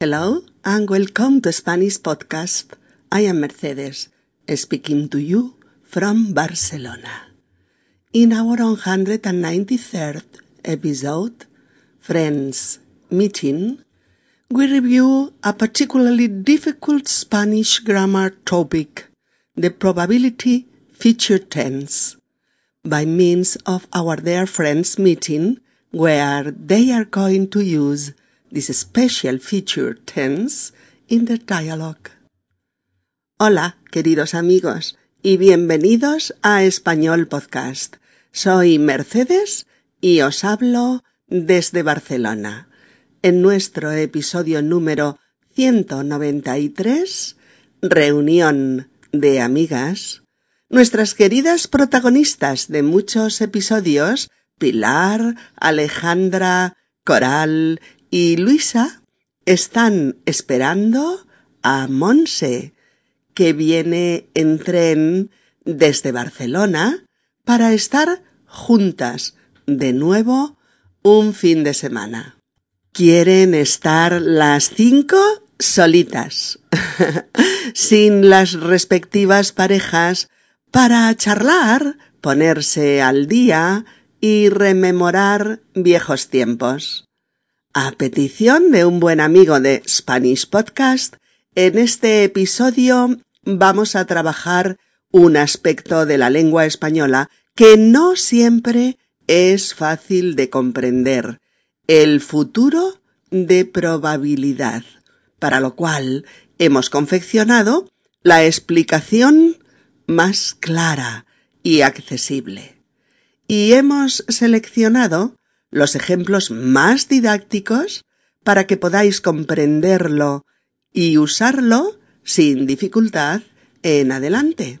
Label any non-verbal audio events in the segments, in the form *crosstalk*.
Hello and welcome to Spanish Podcast. I am Mercedes, speaking to you from Barcelona. In our 193rd episode, Friends Meeting, we review a particularly difficult Spanish grammar topic, the probability future tense, by means of our dear friends meeting, where they are going to use this special feature tense in the dialogue. Hola, queridos amigos, y bienvenidos a Español Podcast. Soy Mercedes y os hablo desde Barcelona. En nuestro episodio número 193, Reunión de Amigas, nuestras queridas protagonistas de muchos episodios, Pilar, Alejandra, Coral y Luisa están esperando a Monse, que viene en tren desde Barcelona para estar juntas de nuevo un fin de semana. Quieren estar las cinco solitas, *laughs* sin las respectivas parejas, para charlar, ponerse al día y rememorar viejos tiempos. A petición de un buen amigo de Spanish Podcast, en este episodio vamos a trabajar un aspecto de la lengua española que no siempre es fácil de comprender, el futuro de probabilidad, para lo cual hemos confeccionado la explicación más clara y accesible. Y hemos seleccionado los ejemplos más didácticos para que podáis comprenderlo y usarlo sin dificultad en adelante.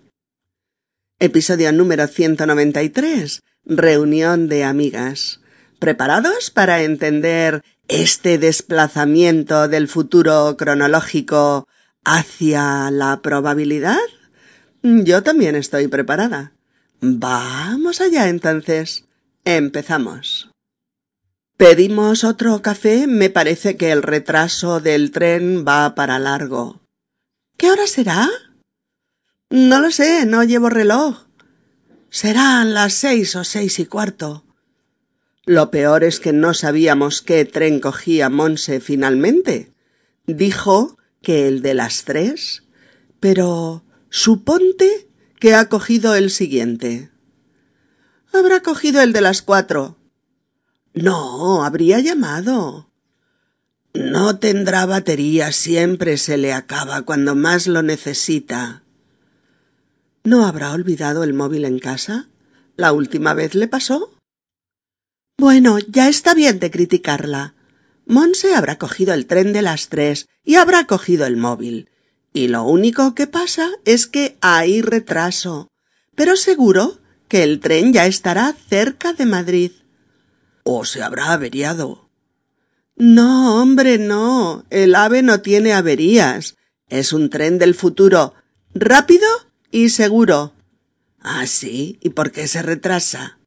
Episodio número 193. Reunión de amigas. ¿Preparados para entender este desplazamiento del futuro cronológico hacia la probabilidad? Yo también estoy preparada. Vamos allá entonces. Empezamos. Pedimos otro café. Me parece que el retraso del tren va para largo. ¿Qué hora será? No lo sé, no llevo reloj. Serán las seis o seis y cuarto. Lo peor es que no sabíamos qué tren cogía Monse finalmente. Dijo que el de las tres, pero suponte que ha cogido el siguiente. Habrá cogido el de las cuatro. No, habría llamado. No tendrá batería, siempre se le acaba cuando más lo necesita. ¿No habrá olvidado el móvil en casa? ¿La última vez le pasó? Bueno, ya está bien de criticarla. Monse habrá cogido el tren de las tres y habrá cogido el móvil. Y lo único que pasa es que hay retraso. Pero seguro que el tren ya estará cerca de Madrid o se habrá averiado. No, hombre, no. El ave no tiene averías. Es un tren del futuro, rápido y seguro. Ah, sí. ¿Y por qué se retrasa?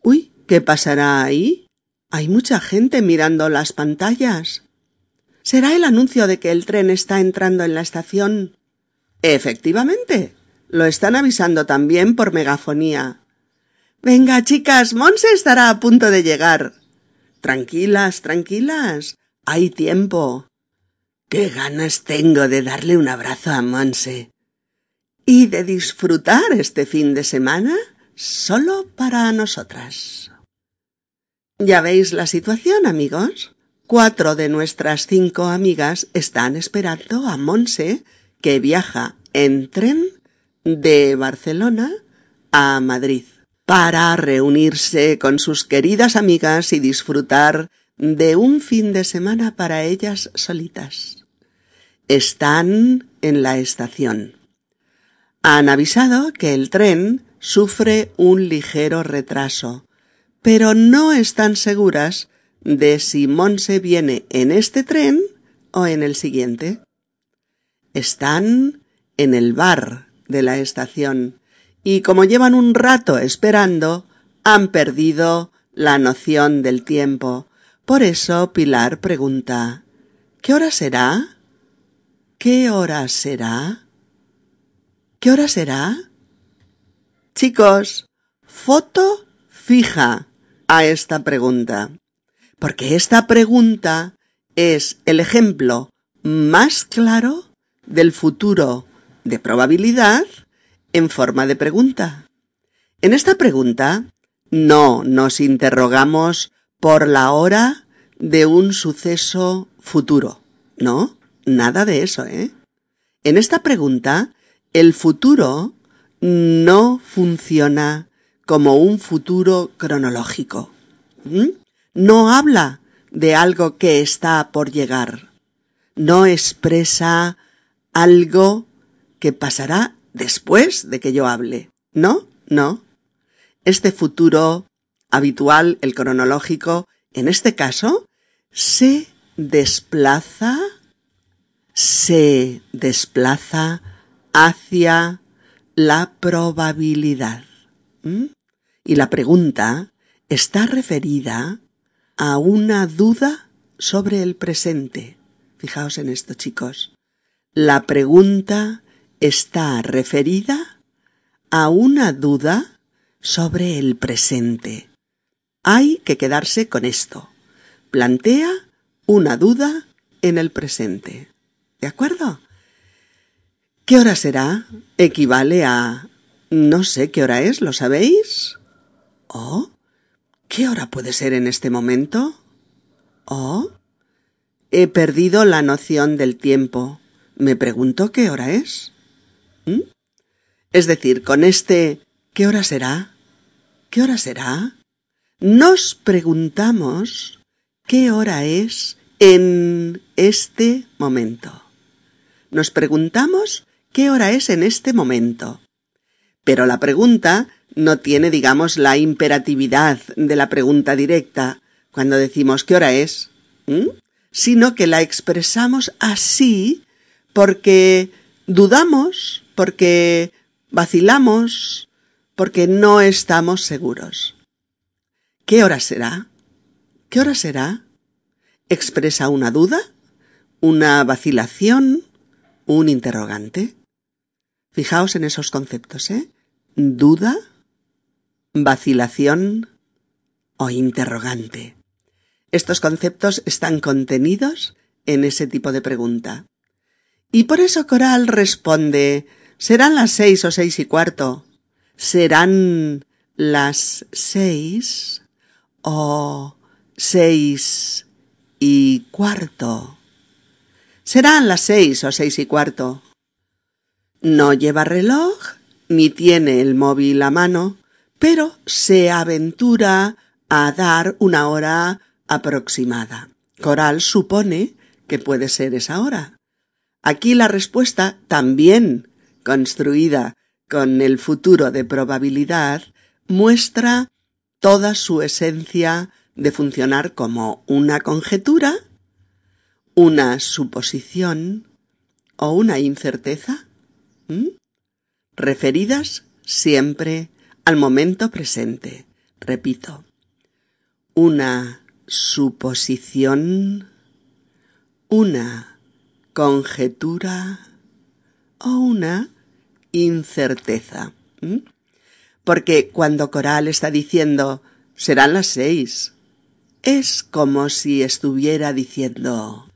Uy, ¿qué pasará ahí? Hay mucha gente mirando las pantallas. ¿Será el anuncio de que el tren está entrando en la estación? Efectivamente. Lo están avisando también por megafonía. Venga, chicas, Monse estará a punto de llegar. Tranquilas, tranquilas. Hay tiempo. Qué ganas tengo de darle un abrazo a Monse. Y de disfrutar este fin de semana solo para nosotras. Ya veis la situación, amigos. Cuatro de nuestras cinco amigas están esperando a Monse, que viaja en tren de Barcelona a Madrid para reunirse con sus queridas amigas y disfrutar de un fin de semana para ellas solitas. Están en la estación. Han avisado que el tren sufre un ligero retraso, pero no están seguras de si Monse viene en este tren o en el siguiente. Están en el bar de la estación y como llevan un rato esperando, han perdido la noción del tiempo. Por eso Pilar pregunta ¿Qué hora será? ¿Qué hora será? ¿Qué hora será? Chicos, foto fija a esta pregunta, porque esta pregunta es el ejemplo más claro del futuro de probabilidad en forma de pregunta. En esta pregunta no nos interrogamos por la hora de un suceso futuro. No, nada de eso, ¿eh? En esta pregunta, el futuro no funciona como un futuro cronológico. ¿Mm? No habla de algo que está por llegar. No expresa algo que pasará después de que yo hable. No, no. Este futuro habitual, el cronológico, en este caso, se desplaza, se desplaza hacia la probabilidad. ¿Mm? Y la pregunta está referida a una duda sobre el presente. Fijaos en esto, chicos. La pregunta está referida a una duda sobre el presente. Hay que quedarse con esto. Plantea una duda en el presente. ¿De acuerdo? ¿Qué hora será? Equivale a... No sé qué hora es, ¿lo sabéis? ¿Oh? ¿Qué hora puede ser en este momento? ¿Oh? He perdido la noción del tiempo. Me pregunto qué hora es. ¿Mm? Es decir, con este ¿qué hora será? ¿Qué hora será? Nos preguntamos qué hora es en este momento. Nos preguntamos qué hora es en este momento. Pero la pregunta no tiene, digamos, la imperatividad de la pregunta directa cuando decimos qué hora es, sino que la expresamos así porque dudamos, porque vacilamos, porque no estamos seguros. ¿Qué hora será? ¿Qué hora será? ¿Expresa una duda? ¿Una vacilación? ¿Un interrogante? Fijaos en esos conceptos, ¿eh? Duda, vacilación o interrogante. Estos conceptos están contenidos en ese tipo de pregunta. Y por eso Coral responde ¿Serán las seis o seis y cuarto? ¿Serán las seis o seis y cuarto? Serán las seis o seis y cuarto. No lleva reloj ni tiene el móvil a mano, pero se aventura a dar una hora aproximada. Coral supone que puede ser esa hora. Aquí la respuesta, también construida con el futuro de probabilidad, muestra toda su esencia de funcionar como una conjetura, una suposición o una incerteza, referidas siempre al momento presente. Repito, una suposición, una conjetura o una incerteza. Porque cuando Coral está diciendo serán las seis, es como si estuviera diciendo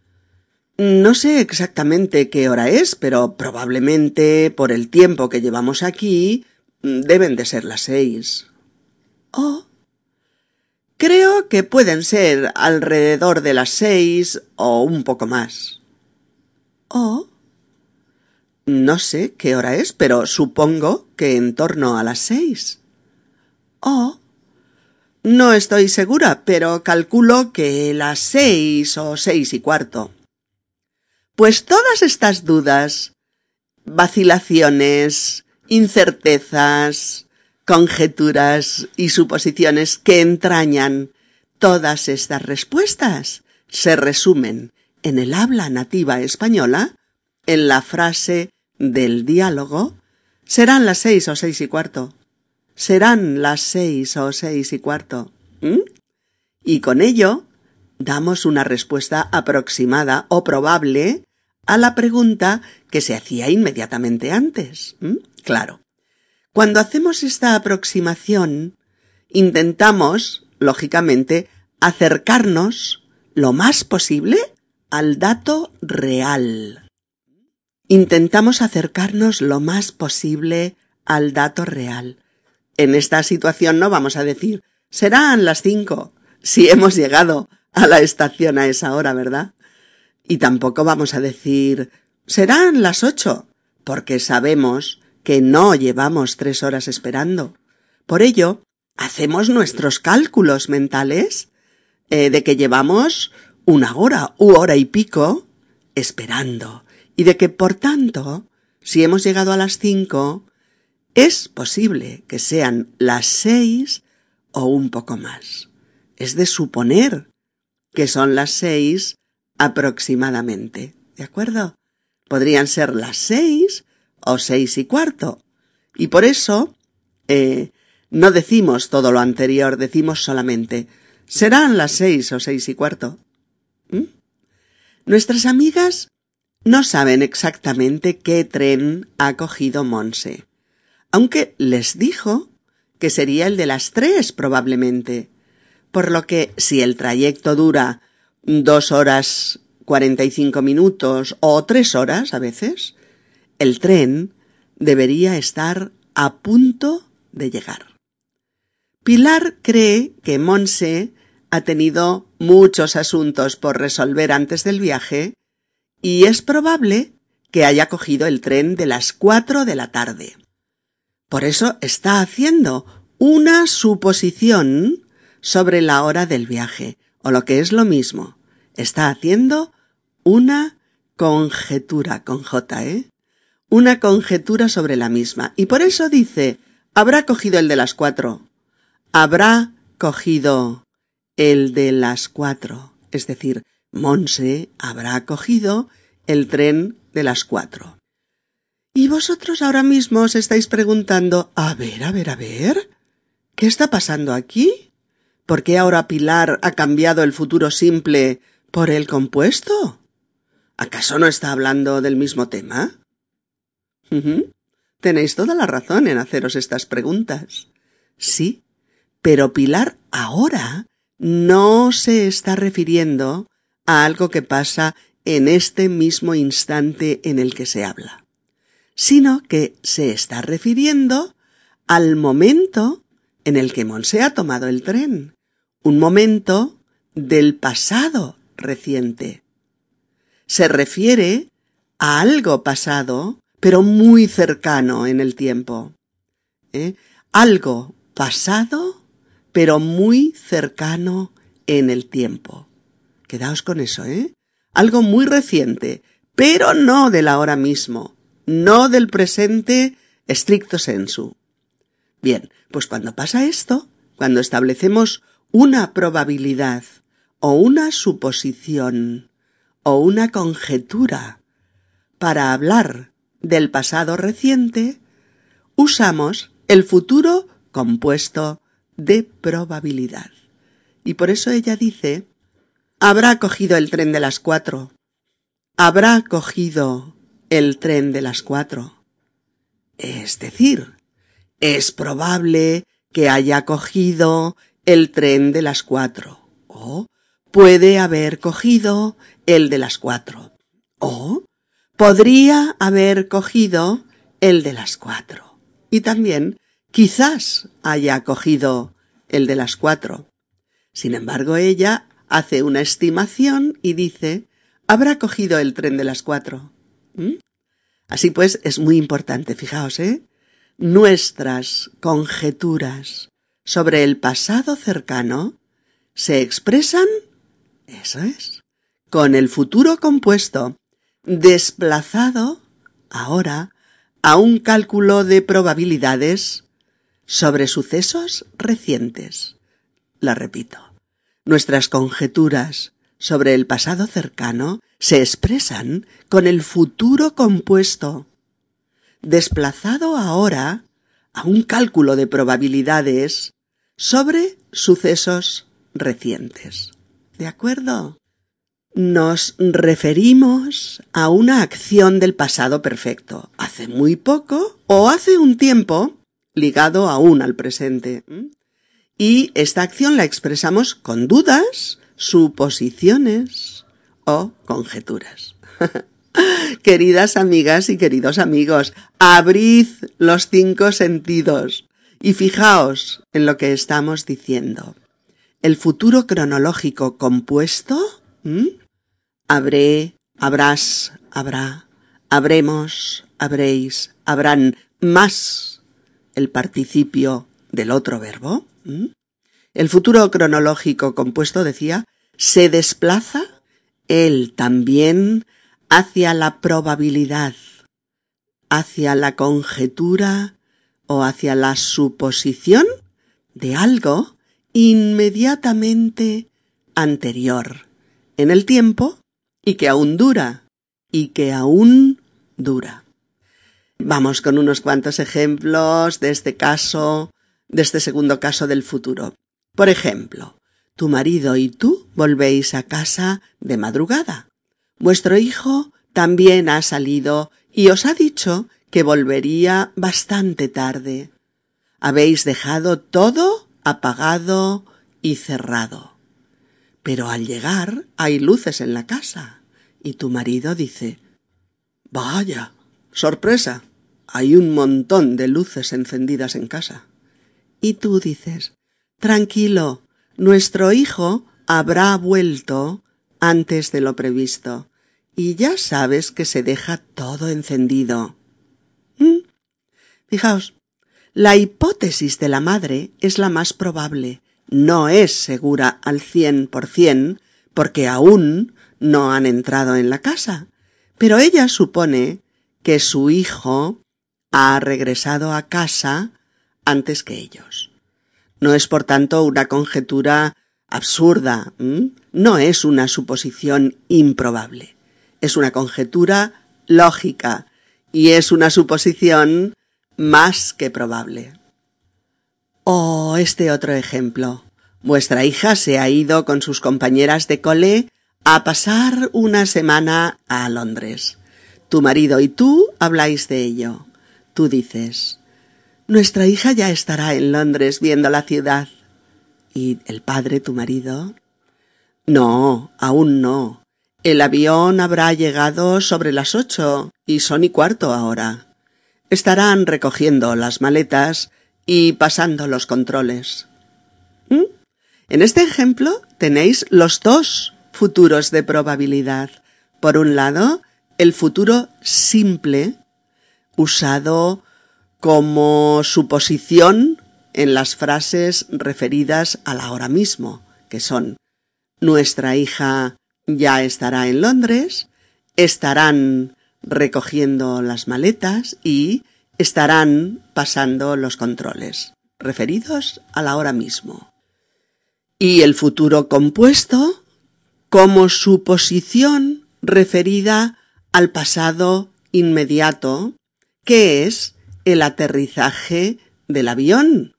no sé exactamente qué hora es, pero probablemente por el tiempo que llevamos aquí deben de ser las seis. Oh. Creo que pueden ser alrededor de las seis o un poco más. Oh. No sé qué hora es, pero supongo que en torno a las seis. Oh. No estoy segura, pero calculo que las seis o seis y cuarto. Pues todas estas dudas, vacilaciones, incertezas, conjeturas y suposiciones que entrañan todas estas respuestas se resumen en el habla nativa española en la frase del diálogo serán las seis o seis y cuarto. Serán las seis o seis y cuarto. Y con ello damos una respuesta aproximada o probable a la pregunta que se hacía inmediatamente antes. Claro. Cuando hacemos esta aproximación, intentamos, lógicamente, acercarnos lo más posible al dato real. Intentamos acercarnos lo más posible al dato real. En esta situación no vamos a decir serán las cinco, si hemos llegado a la estación a esa hora, ¿verdad? Y tampoco vamos a decir serán las ocho, porque sabemos que no llevamos tres horas esperando. Por ello, hacemos nuestros cálculos mentales eh, de que llevamos una hora u hora y pico esperando y de que, por tanto, si hemos llegado a las cinco, es posible que sean las seis o un poco más. Es de suponer que son las seis aproximadamente. ¿De acuerdo? Podrían ser las seis o seis y cuarto. Y por eso eh, no decimos todo lo anterior, decimos solamente serán las seis o seis y cuarto. ¿Mm? Nuestras amigas no saben exactamente qué tren ha cogido Monse, aunque les dijo que sería el de las tres probablemente, por lo que si el trayecto dura dos horas cuarenta y cinco minutos o tres horas a veces, el tren debería estar a punto de llegar. Pilar cree que Monse ha tenido muchos asuntos por resolver antes del viaje y es probable que haya cogido el tren de las cuatro de la tarde. Por eso está haciendo una suposición sobre la hora del viaje, o lo que es lo mismo, está haciendo una conjetura con J, ¿eh? Una conjetura sobre la misma. Y por eso dice, habrá cogido el de las cuatro. Habrá cogido el de las cuatro. Es decir, Monse habrá cogido el tren de las cuatro. Y vosotros ahora mismo os estáis preguntando, a ver, a ver, a ver, ¿qué está pasando aquí? ¿Por qué ahora Pilar ha cambiado el futuro simple por el compuesto? ¿Acaso no está hablando del mismo tema? Tenéis toda la razón en haceros estas preguntas. Sí, pero Pilar ahora no se está refiriendo a algo que pasa en este mismo instante en el que se habla, sino que se está refiriendo al momento en el que Monse ha tomado el tren, un momento del pasado reciente. Se refiere a algo pasado, pero muy cercano en el tiempo. ¿eh? Algo pasado pero muy cercano en el tiempo. Quedaos con eso, ¿eh? Algo muy reciente, pero no del ahora mismo, no del presente estricto sensu. Bien, pues cuando pasa esto, cuando establecemos una probabilidad o una suposición o una conjetura para hablar del pasado reciente, usamos el futuro compuesto de probabilidad. Y por eso ella dice, habrá cogido el tren de las cuatro. Habrá cogido el tren de las cuatro. Es decir, es probable que haya cogido el tren de las cuatro. O puede haber cogido el de las cuatro. O podría haber cogido el de las cuatro. Y también Quizás haya cogido el de las cuatro. Sin embargo, ella hace una estimación y dice habrá cogido el tren de las cuatro. ¿Mm? Así pues, es muy importante, fijaos, ¿eh? Nuestras conjeturas sobre el pasado cercano se expresan, eso es, con el futuro compuesto, desplazado, ahora, a un cálculo de probabilidades sobre sucesos recientes. La repito. Nuestras conjeturas sobre el pasado cercano se expresan con el futuro compuesto, desplazado ahora a un cálculo de probabilidades sobre sucesos recientes. ¿De acuerdo? Nos referimos a una acción del pasado perfecto, hace muy poco o hace un tiempo, ligado aún al presente. Y esta acción la expresamos con dudas, suposiciones o conjeturas. *laughs* Queridas amigas y queridos amigos, abrid los cinco sentidos y fijaos en lo que estamos diciendo. El futuro cronológico compuesto, habré, habrás, habrá, habremos, habréis, habrán, más el participio del otro verbo. El futuro cronológico compuesto, decía, se desplaza él también hacia la probabilidad, hacia la conjetura o hacia la suposición de algo inmediatamente anterior en el tiempo y que aún dura y que aún dura. Vamos con unos cuantos ejemplos de este caso, de este segundo caso del futuro. Por ejemplo, tu marido y tú volvéis a casa de madrugada. Vuestro hijo también ha salido y os ha dicho que volvería bastante tarde. Habéis dejado todo apagado y cerrado. Pero al llegar hay luces en la casa y tu marido dice Vaya, sorpresa. Hay un montón de luces encendidas en casa. Y tú dices Tranquilo, nuestro hijo habrá vuelto antes de lo previsto y ya sabes que se deja todo encendido. ¿Mm? Fijaos, la hipótesis de la madre es la más probable. No es segura al cien por cien, porque aún no han entrado en la casa. Pero ella supone que su hijo ha regresado a casa antes que ellos. No es por tanto una conjetura absurda, no es una suposición improbable es una conjetura lógica y es una suposición más que probable. Oh, este otro ejemplo. Vuestra hija se ha ido con sus compañeras de cole a pasar una semana a Londres. Tu marido y tú habláis de ello. Tú dices, nuestra hija ya estará en Londres viendo la ciudad. ¿Y el padre, tu marido? No, aún no. El avión habrá llegado sobre las ocho y son y cuarto ahora. Estarán recogiendo las maletas y pasando los controles. ¿Mm? En este ejemplo tenéis los dos futuros de probabilidad. Por un lado, el futuro simple, usado como suposición en las frases referidas al ahora mismo, que son nuestra hija ya estará en Londres, estarán recogiendo las maletas y estarán pasando los controles, referidos a la hora mismo. Y el futuro compuesto como suposición referida al pasado inmediato, que es el aterrizaje del avión,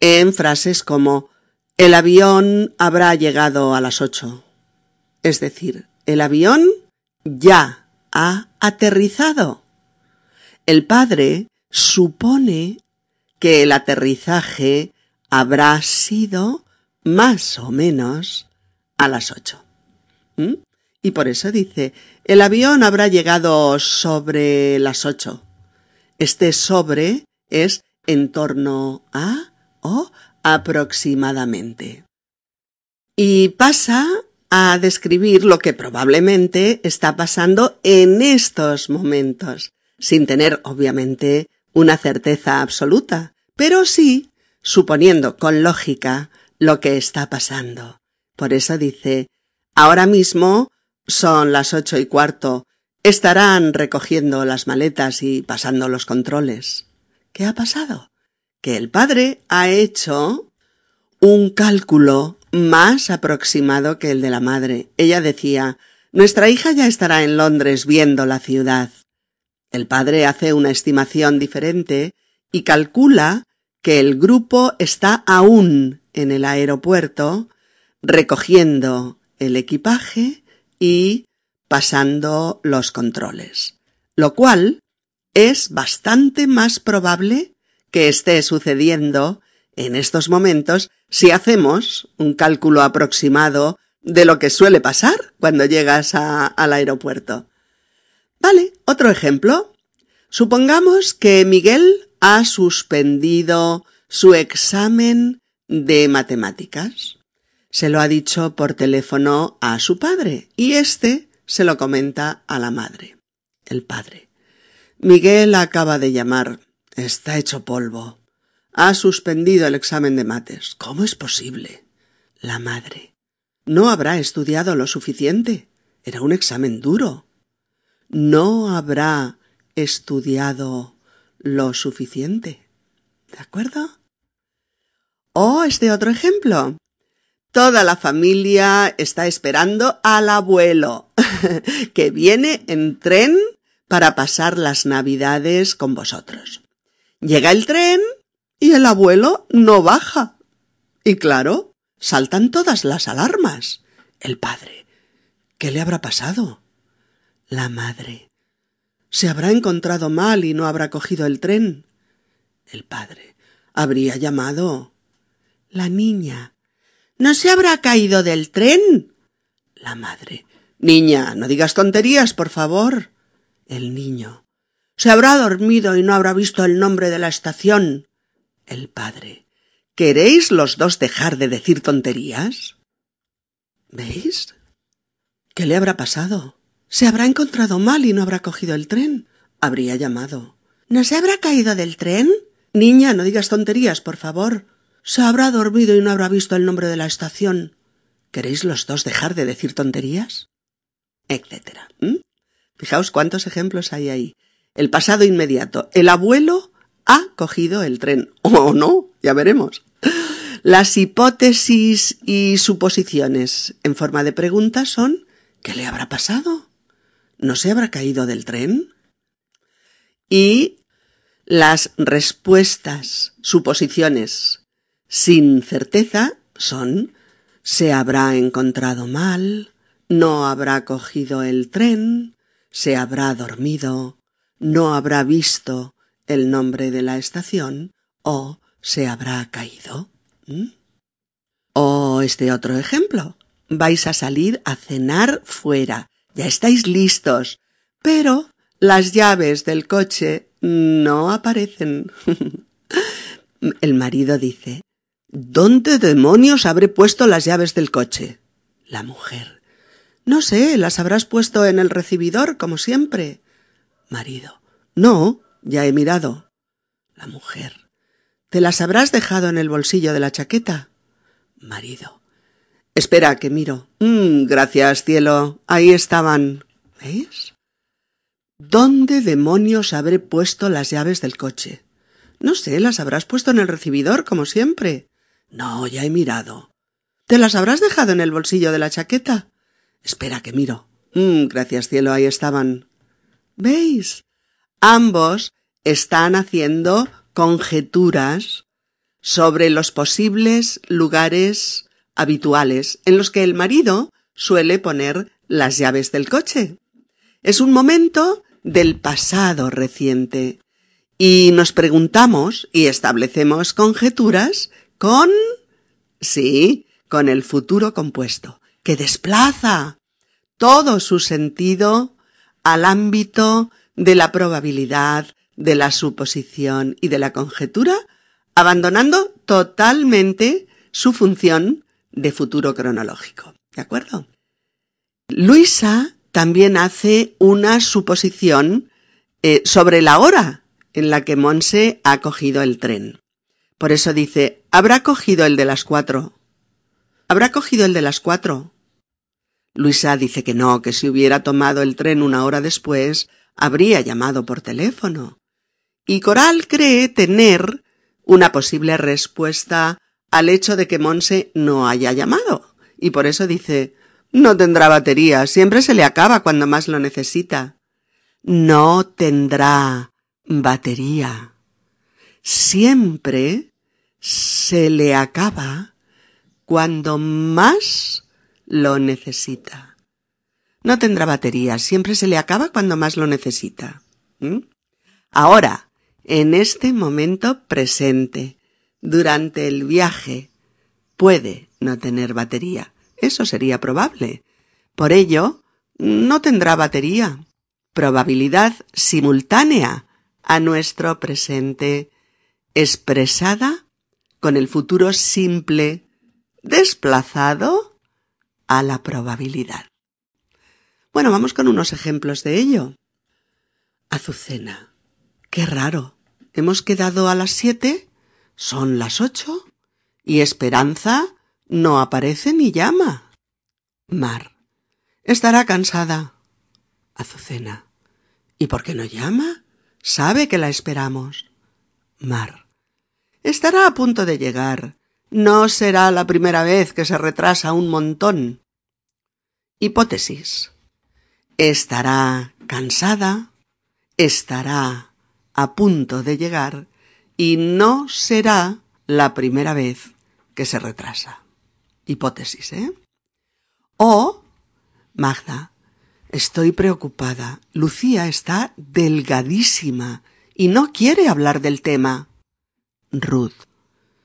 en frases como el avión habrá llegado a las ocho es decir, el avión ya ha aterrizado. El padre supone que el aterrizaje habrá sido más o menos a las ocho. ¿Mm? Y por eso dice, el avión habrá llegado sobre las ocho. Este sobre es en torno a o aproximadamente. Y pasa a describir lo que probablemente está pasando en estos momentos, sin tener, obviamente, una certeza absoluta, pero sí suponiendo con lógica lo que está pasando. Por eso dice, ahora mismo son las ocho y cuarto, estarán recogiendo las maletas y pasando los controles. ¿Qué ha pasado? Que el padre ha hecho un cálculo más aproximado que el de la madre. Ella decía Nuestra hija ya estará en Londres viendo la ciudad. El padre hace una estimación diferente y calcula que el grupo está aún en el aeropuerto recogiendo el equipaje y pasando los controles, lo cual es bastante más probable que esté sucediendo en estos momentos si hacemos un cálculo aproximado de lo que suele pasar cuando llegas al aeropuerto. Vale, otro ejemplo. Supongamos que Miguel ha suspendido su examen de matemáticas. Se lo ha dicho por teléfono a su padre y éste se lo comenta a la madre. El padre. Miguel acaba de llamar. Está hecho polvo. Ha suspendido el examen de mates. ¿Cómo es posible? La madre. No habrá estudiado lo suficiente. Era un examen duro. No habrá estudiado lo suficiente. ¿De acuerdo? O este otro ejemplo. Toda la familia está esperando al abuelo, *laughs* que viene en tren para pasar las navidades con vosotros. Llega el tren y el abuelo no baja. Y claro, saltan todas las alarmas. El padre. ¿Qué le habrá pasado? La madre. Se habrá encontrado mal y no habrá cogido el tren. El padre. Habría llamado. La niña. ¿No se habrá caído del tren? La madre. Niña, no digas tonterías, por favor. El niño. Se habrá dormido y no habrá visto el nombre de la estación. El padre. ¿Queréis los dos dejar de decir tonterías? ¿Veis? ¿Qué le habrá pasado? Se habrá encontrado mal y no habrá cogido el tren. Habría llamado. ¿No se habrá caído del tren? Niña, no digas tonterías, por favor. Se habrá dormido y no habrá visto el nombre de la estación. ¿Queréis los dos dejar de decir tonterías? etcétera. Fijaos cuántos ejemplos hay ahí. El pasado inmediato. El abuelo ha cogido el tren. *laughs* O no, ya veremos. Las hipótesis y suposiciones en forma de pregunta son ¿qué le habrá pasado? ¿No se habrá caído del tren? Y las respuestas, suposiciones sin certeza son se habrá encontrado mal, no habrá cogido el tren, se habrá dormido, no habrá visto el nombre de la estación o se habrá caído. ¿Mm? O este otro ejemplo. Vais a salir a cenar fuera. Ya estáis listos. Pero las llaves del coche no aparecen. *laughs* el marido dice ¿Dónde demonios habré puesto las llaves del coche? La mujer. No sé, las habrás puesto en el recibidor, como siempre. Marido. No, ya he mirado. La mujer. ¿Te las habrás dejado en el bolsillo de la chaqueta? Marido. Espera, que miro. Mm, gracias, cielo. Ahí estaban. ¿Veis? ¿Dónde demonios habré puesto las llaves del coche? No sé, las habrás puesto en el recibidor, como siempre. No, ya he mirado. ¿Te las habrás dejado en el bolsillo de la chaqueta? Espera que miro. Mm, gracias cielo, ahí estaban. ¿Veis? Ambos están haciendo conjeturas sobre los posibles lugares habituales en los que el marido suele poner las llaves del coche. Es un momento del pasado reciente y nos preguntamos y establecemos conjeturas con... sí, con el futuro compuesto, que desplaza todo su sentido al ámbito de la probabilidad, de la suposición y de la conjetura, abandonando totalmente su función de futuro cronológico. ¿De acuerdo? Luisa también hace una suposición eh, sobre la hora en la que Monse ha cogido el tren. Por eso dice, habrá cogido el de las cuatro. Habrá cogido el de las cuatro. Luisa dice que no, que si hubiera tomado el tren una hora después, habría llamado por teléfono. Y Coral cree tener una posible respuesta al hecho de que Monse no haya llamado. Y por eso dice, no tendrá batería, siempre se le acaba cuando más lo necesita. No tendrá batería siempre se le acaba cuando más lo necesita. No tendrá batería, siempre se le acaba cuando más lo necesita. Ahora, en este momento presente, durante el viaje, puede no tener batería. Eso sería probable. Por ello, no tendrá batería. Probabilidad simultánea a nuestro presente, expresada con el futuro simple, desplazado a la probabilidad. Bueno, vamos con unos ejemplos de ello. Azucena. Qué raro. Hemos quedado a las siete, son las ocho, y Esperanza no aparece ni llama. Mar. Estará cansada. Azucena. ¿Y por qué no llama? Sabe que la esperamos. Mar. Estará a punto de llegar. No será la primera vez que se retrasa un montón. Hipótesis. Estará cansada, estará a punto de llegar y no será la primera vez que se retrasa. Hipótesis, ¿eh? O, Magda, estoy preocupada. Lucía está delgadísima y no quiere hablar del tema. Ruth,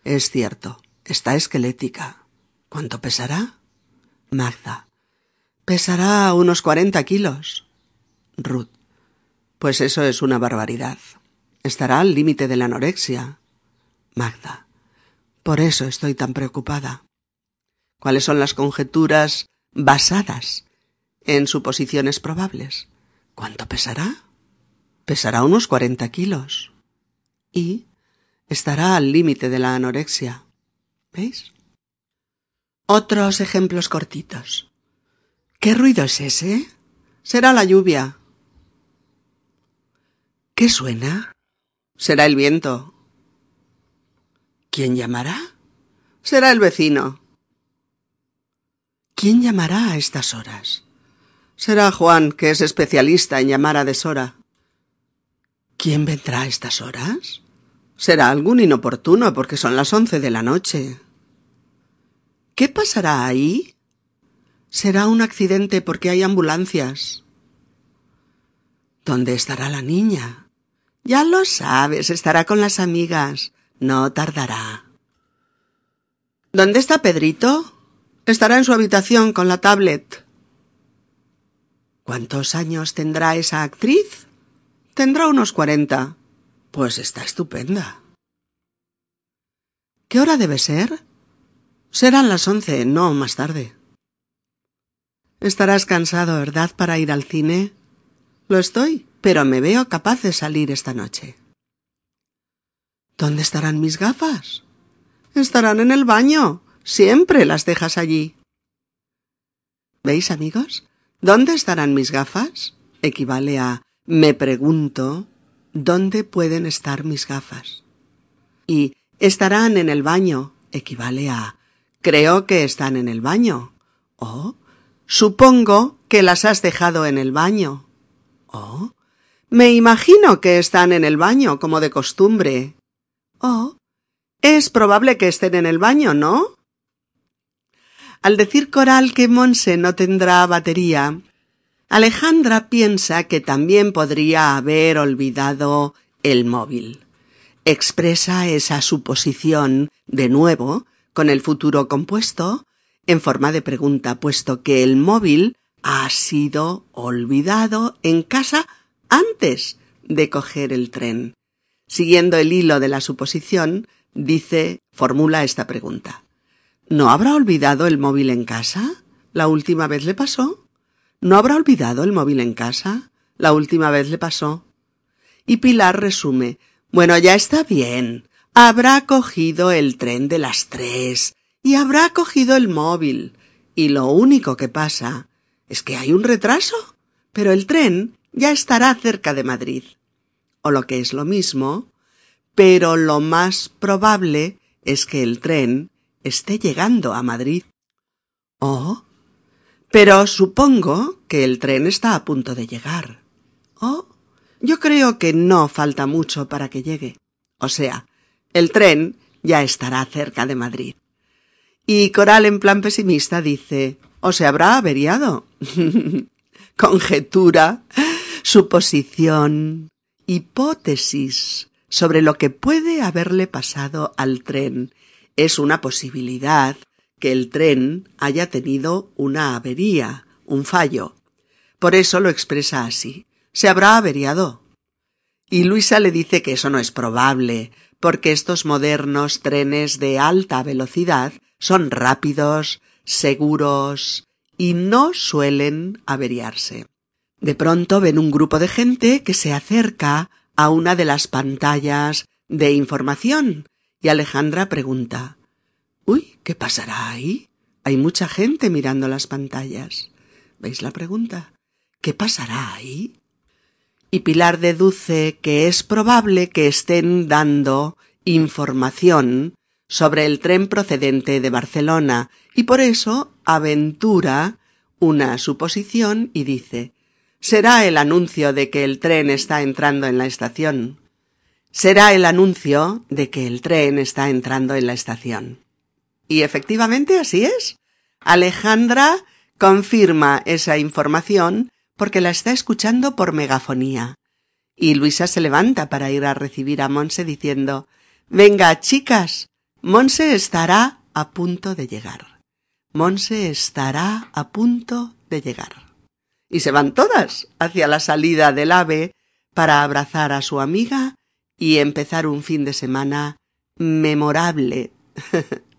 es cierto, está esquelética. ¿Cuánto pesará? Magda, pesará unos cuarenta kilos. Ruth, pues eso es una barbaridad. Estará al límite de la anorexia. Magda, por eso estoy tan preocupada. ¿Cuáles son las conjeturas basadas en suposiciones probables? ¿Cuánto pesará? Pesará unos cuarenta kilos. Y estará al límite de la anorexia. ¿Veis? Otros ejemplos cortitos. ¿Qué ruido es ese? Será la lluvia. ¿Qué suena? Será el viento. ¿Quién llamará? Será el vecino. ¿Quién llamará a estas horas? Será Juan, que es especialista en llamar a deshora. ¿Quién vendrá a estas horas? Será algún inoportuno, porque son las once de la noche. ¿Qué pasará ahí? Será un accidente porque hay ambulancias. ¿Dónde estará la niña? Ya lo sabes, estará con las amigas. No tardará. ¿Dónde está Pedrito? Estará en su habitación con la tablet. ¿Cuántos años tendrá esa actriz? Tendrá unos cuarenta. Pues está estupenda. ¿Qué hora debe ser? Serán las once, no más tarde. Estarás cansado, ¿verdad?, para ir al cine. Lo estoy, pero me veo capaz de salir esta noche. ¿Dónde estarán mis gafas? Estarán en el baño. Siempre las dejas allí. ¿Veis, amigos? ¿Dónde estarán mis gafas? equivale a me pregunto ¿dónde pueden estar mis gafas? Y estarán en el baño equivale a creo que están en el baño. O supongo que las has dejado en el baño. O me imagino que están en el baño como de costumbre. Oh, es probable que estén en el baño, ¿no? Al decir Coral que Monse no tendrá batería, Alejandra piensa que también podría haber olvidado el móvil. Expresa esa suposición, de nuevo, con el futuro compuesto, en forma de pregunta, puesto que el móvil ha sido olvidado en casa antes de coger el tren. Siguiendo el hilo de la suposición, dice, formula esta pregunta. ¿No habrá olvidado el móvil en casa? ¿La última vez le pasó? ¿No habrá olvidado el móvil en casa? La última vez le pasó. Y Pilar resume, bueno, ya está bien. Habrá cogido el tren de las tres y habrá cogido el móvil. Y lo único que pasa es que hay un retraso, pero el tren ya estará cerca de Madrid o lo que es lo mismo, pero lo más probable es que el tren esté llegando a Madrid. Oh, pero supongo que el tren está a punto de llegar. Oh, yo creo que no falta mucho para que llegue. O sea, el tren ya estará cerca de Madrid. Y Coral en plan pesimista dice o se habrá averiado. *laughs* Conjetura, suposición, hipótesis sobre lo que puede haberle pasado al tren. Es una posibilidad que el tren haya tenido una avería, un fallo. Por eso lo expresa así. Se habrá averiado. Y Luisa le dice que eso no es probable, porque estos modernos trenes de alta velocidad son rápidos, seguros y no suelen averiarse. De pronto ven un grupo de gente que se acerca a una de las pantallas de información y Alejandra pregunta Uy, ¿qué pasará ahí? Hay mucha gente mirando las pantallas. ¿Veis la pregunta? ¿Qué pasará ahí? Y Pilar deduce que es probable que estén dando información sobre el tren procedente de Barcelona y por eso aventura una suposición y dice Será el anuncio de que el tren está entrando en la estación. Será el anuncio de que el tren está entrando en la estación. Y efectivamente así es. Alejandra confirma esa información porque la está escuchando por megafonía. Y Luisa se levanta para ir a recibir a Monse diciendo Venga, chicas, Monse estará a punto de llegar. Monse estará a punto de llegar y se van todas hacia la salida del ave para abrazar a su amiga y empezar un fin de semana memorable. *laughs*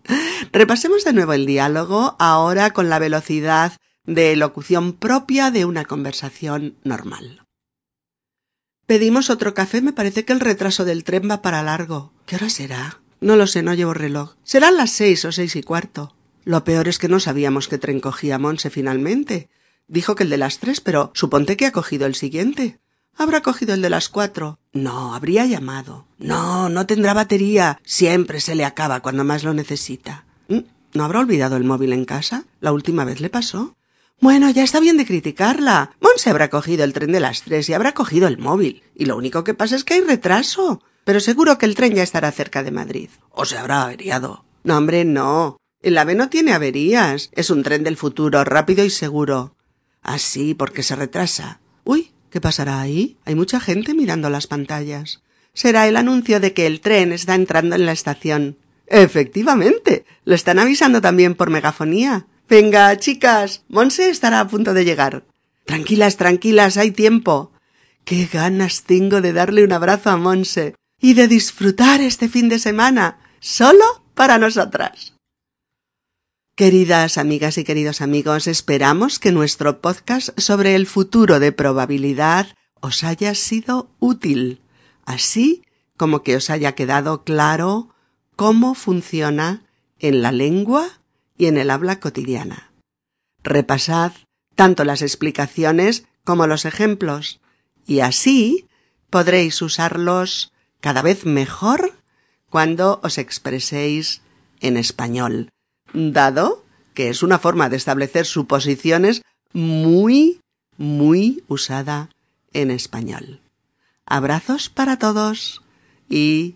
Repasemos de nuevo el diálogo, ahora con la velocidad de locución propia de una conversación normal. Pedimos otro café, me parece que el retraso del tren va para largo. ¿Qué hora será? No lo sé, no llevo reloj. Serán las seis o seis y cuarto. Lo peor es que no sabíamos qué tren cogía Monse finalmente. Dijo que el de las tres, pero suponte que ha cogido el siguiente. Habrá cogido el de las cuatro. No, habría llamado. No, no tendrá batería. Siempre se le acaba cuando más lo necesita. ¿Mm? ¿No habrá olvidado el móvil en casa? La última vez le pasó. Bueno, ya está bien de criticarla. Monse habrá cogido el tren de las tres y habrá cogido el móvil. Y lo único que pasa es que hay retraso. Pero seguro que el tren ya estará cerca de Madrid. O se habrá averiado. No, hombre, no. El AVE no tiene averías. Es un tren del futuro, rápido y seguro. Así, ah, porque se retrasa. Uy, ¿qué pasará ahí? Hay mucha gente mirando las pantallas. Será el anuncio de que el tren está entrando en la estación. Efectivamente. Lo están avisando también por megafonía. Venga, chicas. Monse estará a punto de llegar. Tranquilas, tranquilas, hay tiempo. Qué ganas tengo de darle un abrazo a Monse y de disfrutar este fin de semana solo para nosotras. Queridas amigas y queridos amigos, esperamos que nuestro podcast sobre el futuro de probabilidad os haya sido útil, así como que os haya quedado claro cómo funciona en la lengua y en el habla cotidiana. Repasad tanto las explicaciones como los ejemplos, y así podréis usarlos cada vez mejor cuando os expreséis en español dado que es una forma de establecer suposiciones muy, muy usada en español. Abrazos para todos y